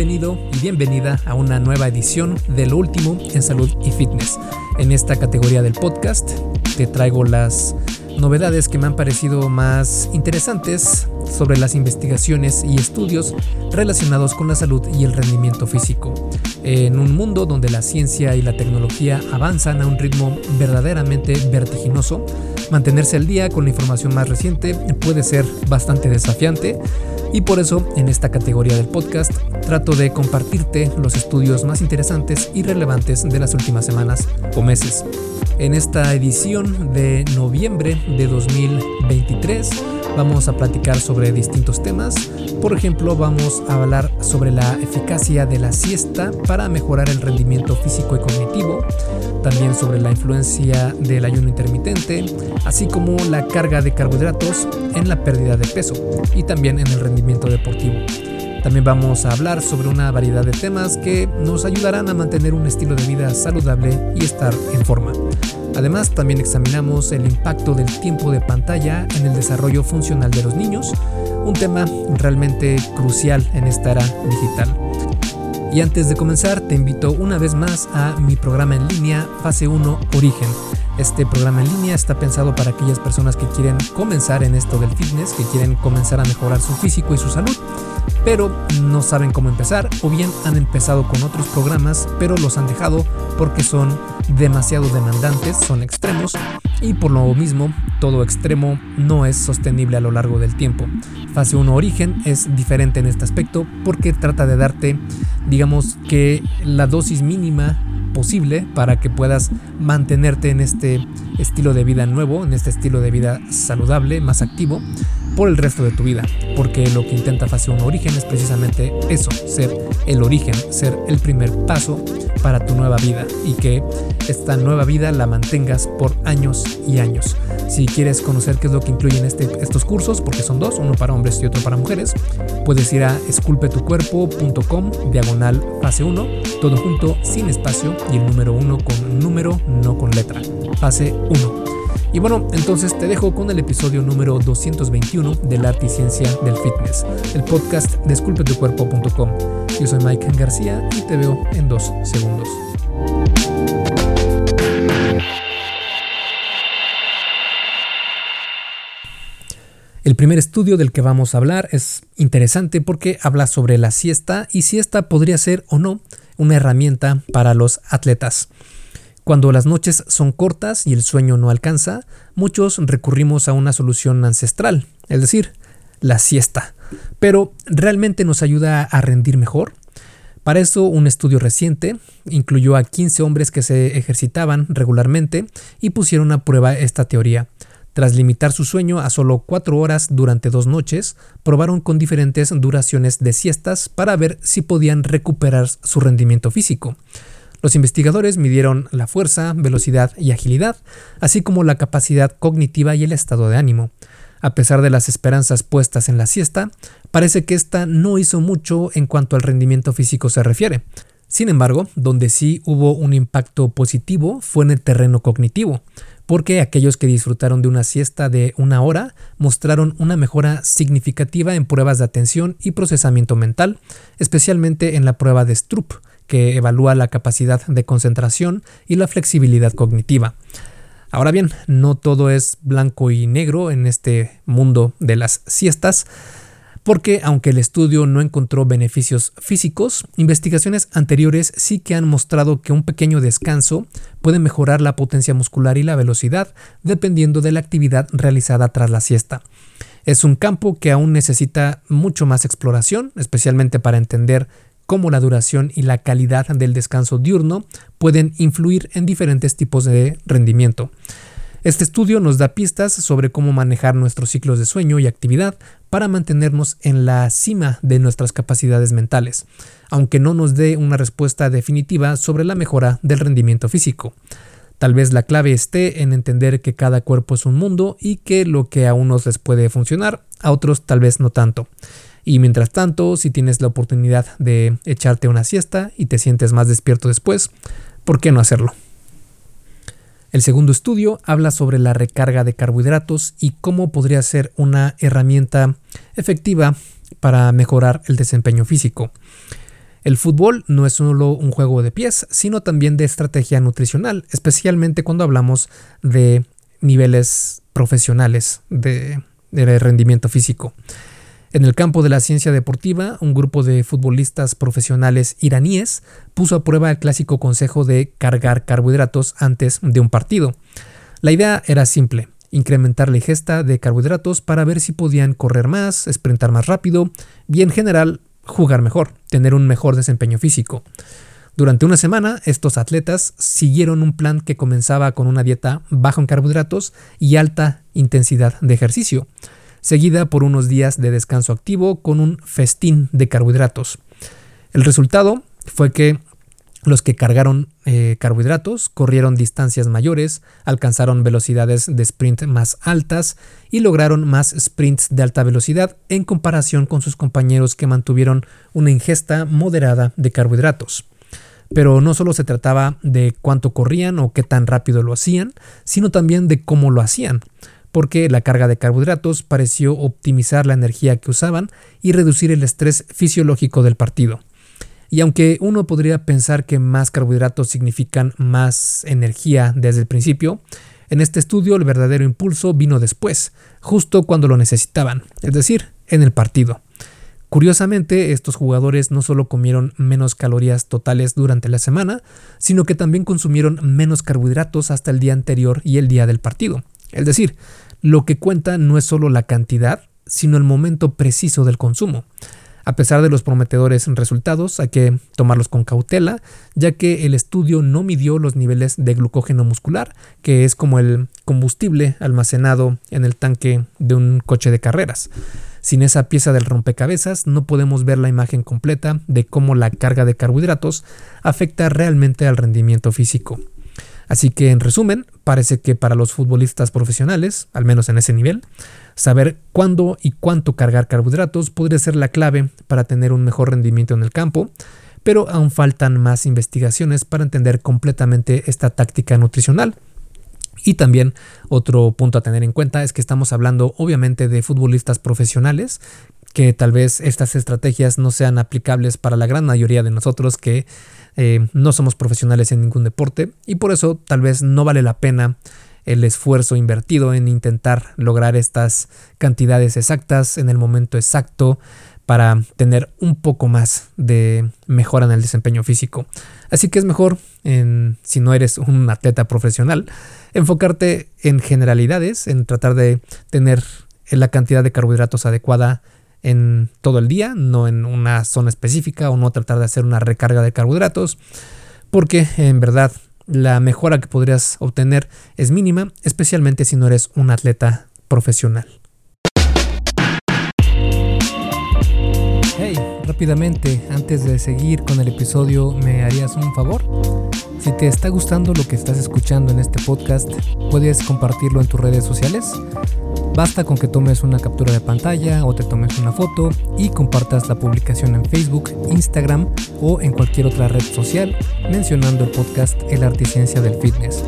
Bienvenido y bienvenida a una nueva edición de lo último en salud y fitness. En esta categoría del podcast te traigo las novedades que me han parecido más interesantes sobre las investigaciones y estudios relacionados con la salud y el rendimiento físico. En un mundo donde la ciencia y la tecnología avanzan a un ritmo verdaderamente vertiginoso, mantenerse al día con la información más reciente puede ser bastante desafiante y por eso en esta categoría del podcast trato de compartirte los estudios más interesantes y relevantes de las últimas semanas o meses. En esta edición de noviembre de 2023 vamos a platicar sobre distintos temas. Por ejemplo, vamos a hablar sobre la eficacia de la siesta para mejorar el rendimiento físico y cognitivo, también sobre la influencia del ayuno intermitente, así como la carga de carbohidratos en la pérdida de peso y también en el rendimiento deportivo. También vamos a hablar sobre una variedad de temas que nos ayudarán a mantener un estilo de vida saludable y estar en forma. Además, también examinamos el impacto del tiempo de pantalla en el desarrollo funcional de los niños, un tema realmente crucial en esta era digital. Y antes de comenzar, te invito una vez más a mi programa en línea Fase 1 Origen. Este programa en línea está pensado para aquellas personas que quieren comenzar en esto del fitness, que quieren comenzar a mejorar su físico y su salud pero no saben cómo empezar o bien han empezado con otros programas pero los han dejado porque son demasiado demandantes, son extremos y por lo mismo todo extremo no es sostenible a lo largo del tiempo. Fase 1 Origen es diferente en este aspecto porque trata de darte digamos que la dosis mínima posible para que puedas mantenerte en este estilo de vida nuevo, en este estilo de vida saludable, más activo por el resto de tu vida, porque lo que intenta Fase 1 Origen es precisamente eso, ser el origen, ser el primer paso para tu nueva vida y que esta nueva vida la mantengas por años y años. Si quieres conocer qué es lo que incluyen este, estos cursos, porque son dos, uno para hombres y otro para mujeres, puedes ir a esculpetucuerpo.com diagonal fase 1, todo junto, sin espacio y el número 1 con número, no con letra. Fase 1. Y bueno, entonces te dejo con el episodio número 221 del arte y ciencia del fitness, el podcast de. Yo soy Mike García y te veo en dos segundos. El primer estudio del que vamos a hablar es interesante porque habla sobre la siesta y si esta podría ser o no una herramienta para los atletas. Cuando las noches son cortas y el sueño no alcanza, muchos recurrimos a una solución ancestral, es decir, la siesta. Pero ¿realmente nos ayuda a rendir mejor? Para eso, un estudio reciente incluyó a 15 hombres que se ejercitaban regularmente y pusieron a prueba esta teoría. Tras limitar su sueño a solo 4 horas durante dos noches, probaron con diferentes duraciones de siestas para ver si podían recuperar su rendimiento físico. Los investigadores midieron la fuerza, velocidad y agilidad, así como la capacidad cognitiva y el estado de ánimo. A pesar de las esperanzas puestas en la siesta, parece que esta no hizo mucho en cuanto al rendimiento físico se refiere. Sin embargo, donde sí hubo un impacto positivo fue en el terreno cognitivo, porque aquellos que disfrutaron de una siesta de una hora mostraron una mejora significativa en pruebas de atención y procesamiento mental, especialmente en la prueba de Stroop, que evalúa la capacidad de concentración y la flexibilidad cognitiva. Ahora bien, no todo es blanco y negro en este mundo de las siestas, porque aunque el estudio no encontró beneficios físicos, investigaciones anteriores sí que han mostrado que un pequeño descanso puede mejorar la potencia muscular y la velocidad dependiendo de la actividad realizada tras la siesta. Es un campo que aún necesita mucho más exploración, especialmente para entender cómo la duración y la calidad del descanso diurno pueden influir en diferentes tipos de rendimiento. Este estudio nos da pistas sobre cómo manejar nuestros ciclos de sueño y actividad para mantenernos en la cima de nuestras capacidades mentales, aunque no nos dé una respuesta definitiva sobre la mejora del rendimiento físico. Tal vez la clave esté en entender que cada cuerpo es un mundo y que lo que a unos les puede funcionar, a otros tal vez no tanto. Y mientras tanto, si tienes la oportunidad de echarte una siesta y te sientes más despierto después, ¿por qué no hacerlo? El segundo estudio habla sobre la recarga de carbohidratos y cómo podría ser una herramienta efectiva para mejorar el desempeño físico. El fútbol no es solo un juego de pies, sino también de estrategia nutricional, especialmente cuando hablamos de niveles profesionales de, rendimiento físico. En el campo de la ciencia deportiva, un grupo de futbolistas profesionales iraníes puso a prueba el clásico consejo de cargar carbohidratos antes de un partido. La idea era simple, incrementar la ingesta de carbohidratos para ver si podían correr más, sprintar más rápido y en general jugar mejor, tener un mejor desempeño físico. Durante una semana, estos atletas siguieron un plan que comenzaba con una dieta baja en carbohidratos y alta intensidad de ejercicio, seguida por unos días de descanso activo con un festín de carbohidratos. El resultado fue que los que cargaron eh, carbohidratos corrieron distancias mayores, alcanzaron velocidades de sprint más altas y lograron más sprints de alta velocidad en comparación con sus compañeros que mantuvieron una ingesta moderada de carbohidratos. Pero no solo se trataba de cuánto corrían o qué tan rápido lo hacían, sino también de cómo lo hacían, porque la carga de carbohidratos pareció optimizar la energía que usaban y reducir el estrés fisiológico del partido. Y aunque uno podría pensar que más carbohidratos significan más energía desde el principio, en este estudio el verdadero impulso vino después, justo cuando lo necesitaban, es decir, en el partido. Curiosamente, estos jugadores no solo comieron menos calorías totales durante la semana, sino que también consumieron menos carbohidratos hasta el día anterior y el día del partido. Es decir, lo que cuenta no es solo la cantidad, sino el momento preciso del consumo. A pesar de los prometedores resultados, hay que tomarlos con cautela, ya que el estudio no midió los niveles de glucógeno muscular, que es como el combustible almacenado en el tanque de un coche de carreras. Sin esa pieza del rompecabezas no podemos ver la imagen completa de cómo la carga de carbohidratos afecta realmente al rendimiento físico. Así que en resumen, parece que para los futbolistas profesionales, al menos en ese nivel, Saber cuándo y cuánto cargar carbohidratos podría ser la clave para tener un mejor rendimiento en el campo, pero aún faltan más investigaciones para entender completamente esta táctica nutricional. Y también otro punto a tener en cuenta es que estamos hablando obviamente de futbolistas profesionales, que tal vez estas estrategias no sean aplicables para la gran mayoría de nosotros que eh, no somos profesionales en ningún deporte y por eso tal vez no vale la pena el esfuerzo invertido en intentar lograr estas cantidades exactas en el momento exacto para tener un poco más de mejora en el desempeño físico. Así que es mejor, en, si no eres un atleta profesional, enfocarte en generalidades, en tratar de tener la cantidad de carbohidratos adecuada en todo el día, no en una zona específica o no tratar de hacer una recarga de carbohidratos, porque en verdad la mejora que podrías obtener es mínima, especialmente si no eres un atleta profesional. Hey, rápidamente, antes de seguir con el episodio, ¿me harías un favor? Si te está gustando lo que estás escuchando en este podcast, puedes compartirlo en tus redes sociales. Basta con que tomes una captura de pantalla o te tomes una foto y compartas la publicación en Facebook, Instagram o en cualquier otra red social mencionando el podcast El Arte y Ciencia del Fitness.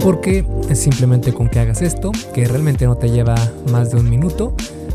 Porque es simplemente con que hagas esto, que realmente no te lleva más de un minuto,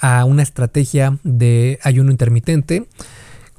a una estrategia de ayuno intermitente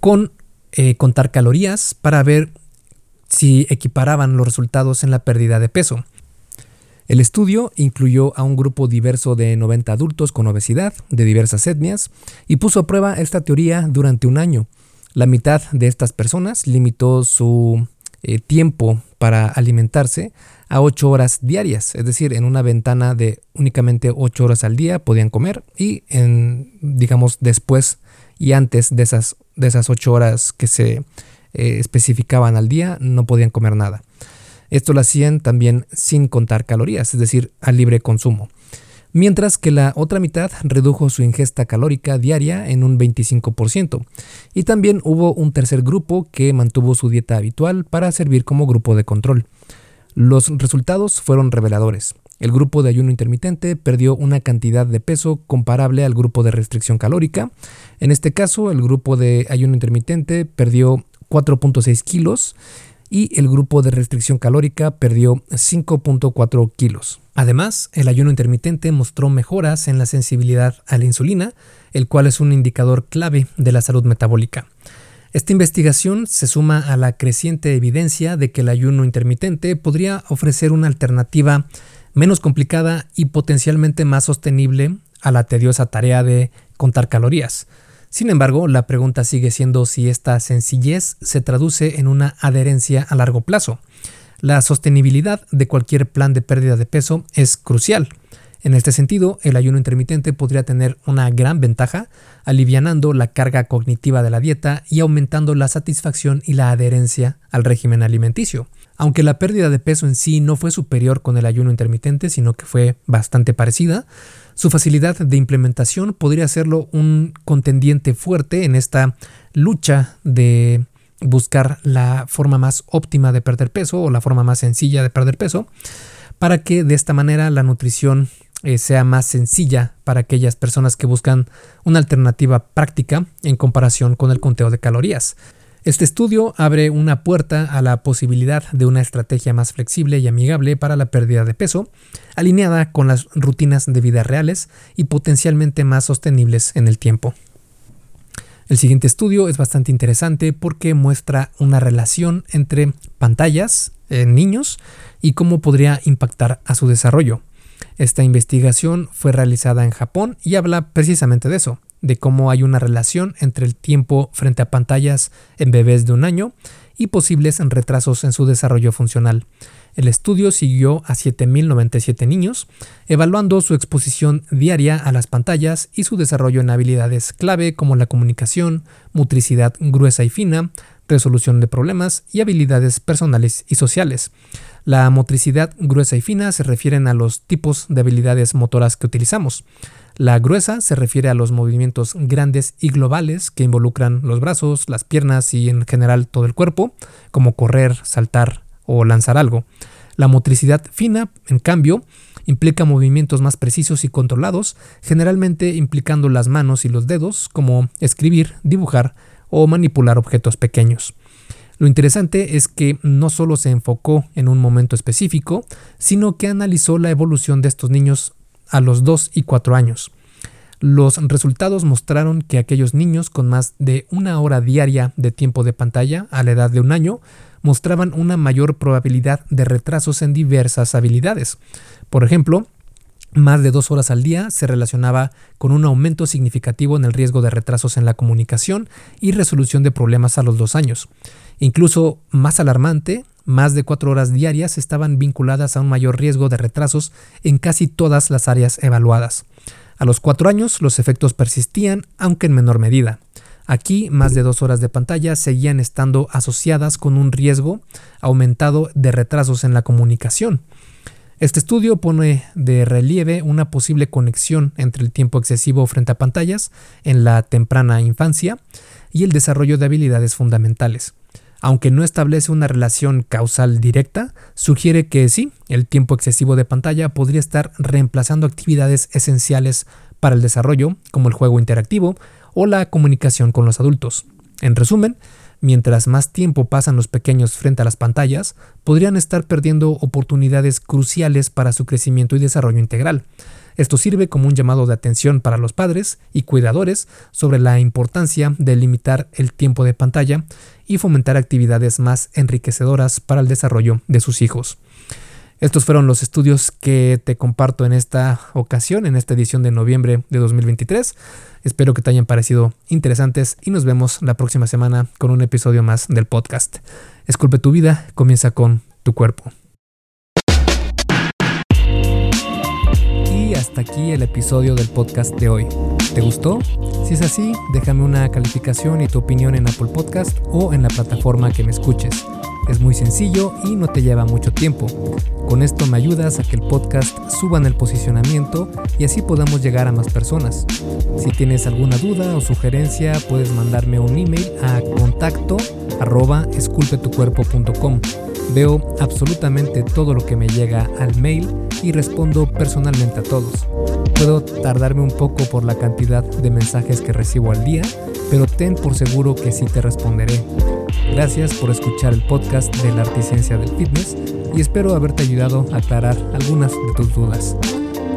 con eh, contar calorías para ver si equiparaban los resultados en la pérdida de peso. El estudio incluyó a un grupo diverso de 90 adultos con obesidad de diversas etnias y puso a prueba esta teoría durante un año. La mitad de estas personas limitó su eh, tiempo para alimentarse a 8 horas diarias, es decir, en una ventana de únicamente 8 horas al día podían comer y en, digamos, después y antes de esas, de esas 8 horas que se eh, especificaban al día no podían comer nada. Esto lo hacían también sin contar calorías, es decir, a libre consumo. mientras que la otra mitad redujo su ingesta calórica diaria en un 25%. Y también hubo un tercer grupo que mantuvo su dieta habitual para servir como grupo de control. Los resultados fueron reveladores. El grupo de ayuno intermitente perdió una cantidad de peso comparable al grupo de restricción calórica. En este caso, el grupo de ayuno intermitente perdió 4.6 kilos y el grupo de restricción calórica perdió 5.4 kilos. Además, el ayuno intermitente mostró mejoras en la sensibilidad a la insulina, el cual es un indicador clave de la salud metabólica. Esta investigación se suma a la creciente evidencia de que el ayuno intermitente podría ofrecer una alternativa menos complicada y potencialmente más sostenible a la tediosa tarea de contar calorías. Sin embargo, la pregunta sigue siendo si esta sencillez se traduce en una adherencia a largo plazo. La sostenibilidad de cualquier plan de pérdida de peso es crucial. En este sentido, el ayuno intermitente podría tener una gran ventaja, alivianando la carga cognitiva de la dieta y aumentando la satisfacción y la adherencia al régimen alimenticio. Aunque la pérdida de peso en sí no fue superior con el ayuno intermitente, sino que fue bastante parecida, su facilidad de implementación podría hacerlo un contendiente fuerte en esta lucha de buscar la forma más óptima de perder peso o la forma más sencilla de perder peso, para que de esta manera la nutrición eh, sea más sencilla para aquellas personas que buscan una alternativa práctica en comparación con el conteo de calorías. Este estudio abre una puerta a la posibilidad de una estrategia más flexible y amigable para la pérdida de peso, alineada con las rutinas de vida reales y potencialmente más sostenibles en el tiempo. El siguiente estudio es bastante interesante porque muestra una relación entre pantallas en niños y cómo podría impactar a su desarrollo. Esta investigación fue realizada en Japón y habla precisamente de eso, de cómo hay una relación entre el tiempo frente a pantallas en bebés de un año y posibles retrasos en su desarrollo funcional. El estudio siguió a 7.097 niños, evaluando su exposición diaria a las pantallas y su desarrollo en habilidades clave como la comunicación, motricidad gruesa y fina, resolución de problemas y habilidades personales y sociales. La motricidad gruesa y fina se refieren a los tipos de habilidades motoras que utilizamos. La gruesa se refiere a los movimientos grandes y globales que involucran los brazos, las piernas y en general todo el cuerpo, como correr, saltar o lanzar algo. La motricidad fina, en cambio, implica movimientos más precisos y controlados, generalmente implicando las manos y los dedos, como escribir, dibujar o manipular objetos pequeños. Lo interesante es que no solo se enfocó en un momento específico, sino que analizó la evolución de estos niños a los 2 y 4 años. Los resultados mostraron que aquellos niños con más de una hora diaria de tiempo de pantalla a la edad de un año mostraban una mayor probabilidad de retrasos en diversas habilidades. Por ejemplo, más de dos horas al día se relacionaba con un aumento significativo en el riesgo de retrasos en la comunicación y resolución de problemas a los dos años. Incluso más alarmante, más de cuatro horas diarias estaban vinculadas a un mayor riesgo de retrasos en casi todas las áreas evaluadas. A los cuatro años los efectos persistían, aunque en menor medida. Aquí, más de dos horas de pantalla seguían estando asociadas con un riesgo aumentado de retrasos en la comunicación. Este estudio pone de relieve una posible conexión entre el tiempo excesivo frente a pantallas en la temprana infancia y el desarrollo de habilidades fundamentales aunque no establece una relación causal directa, sugiere que sí, el tiempo excesivo de pantalla podría estar reemplazando actividades esenciales para el desarrollo, como el juego interactivo o la comunicación con los adultos. En resumen, mientras más tiempo pasan los pequeños frente a las pantallas, podrían estar perdiendo oportunidades cruciales para su crecimiento y desarrollo integral. Esto sirve como un llamado de atención para los padres y cuidadores sobre la importancia de limitar el tiempo de pantalla y fomentar actividades más enriquecedoras para el desarrollo de sus hijos. Estos fueron los estudios que te comparto en esta ocasión, en esta edición de noviembre de 2023. Espero que te hayan parecido interesantes y nos vemos la próxima semana con un episodio más del podcast. Esculpe tu vida, comienza con tu cuerpo. Aquí el episodio del podcast de hoy. ¿Te gustó? Si es así, déjame una calificación y tu opinión en Apple Podcast o en la plataforma que me escuches. Es muy sencillo y no te lleva mucho tiempo. Con esto me ayudas a que el podcast suba en el posicionamiento y así podamos llegar a más personas. Si tienes alguna duda o sugerencia, puedes mandarme un email a contacto arroba. Veo absolutamente todo lo que me llega al mail y respondo personalmente a todos. Puedo tardarme un poco por la cantidad de mensajes que recibo al día, pero ten por seguro que sí te responderé. Gracias por escuchar el podcast de la Articencia del Fitness y espero haberte ayudado a aclarar algunas de tus dudas.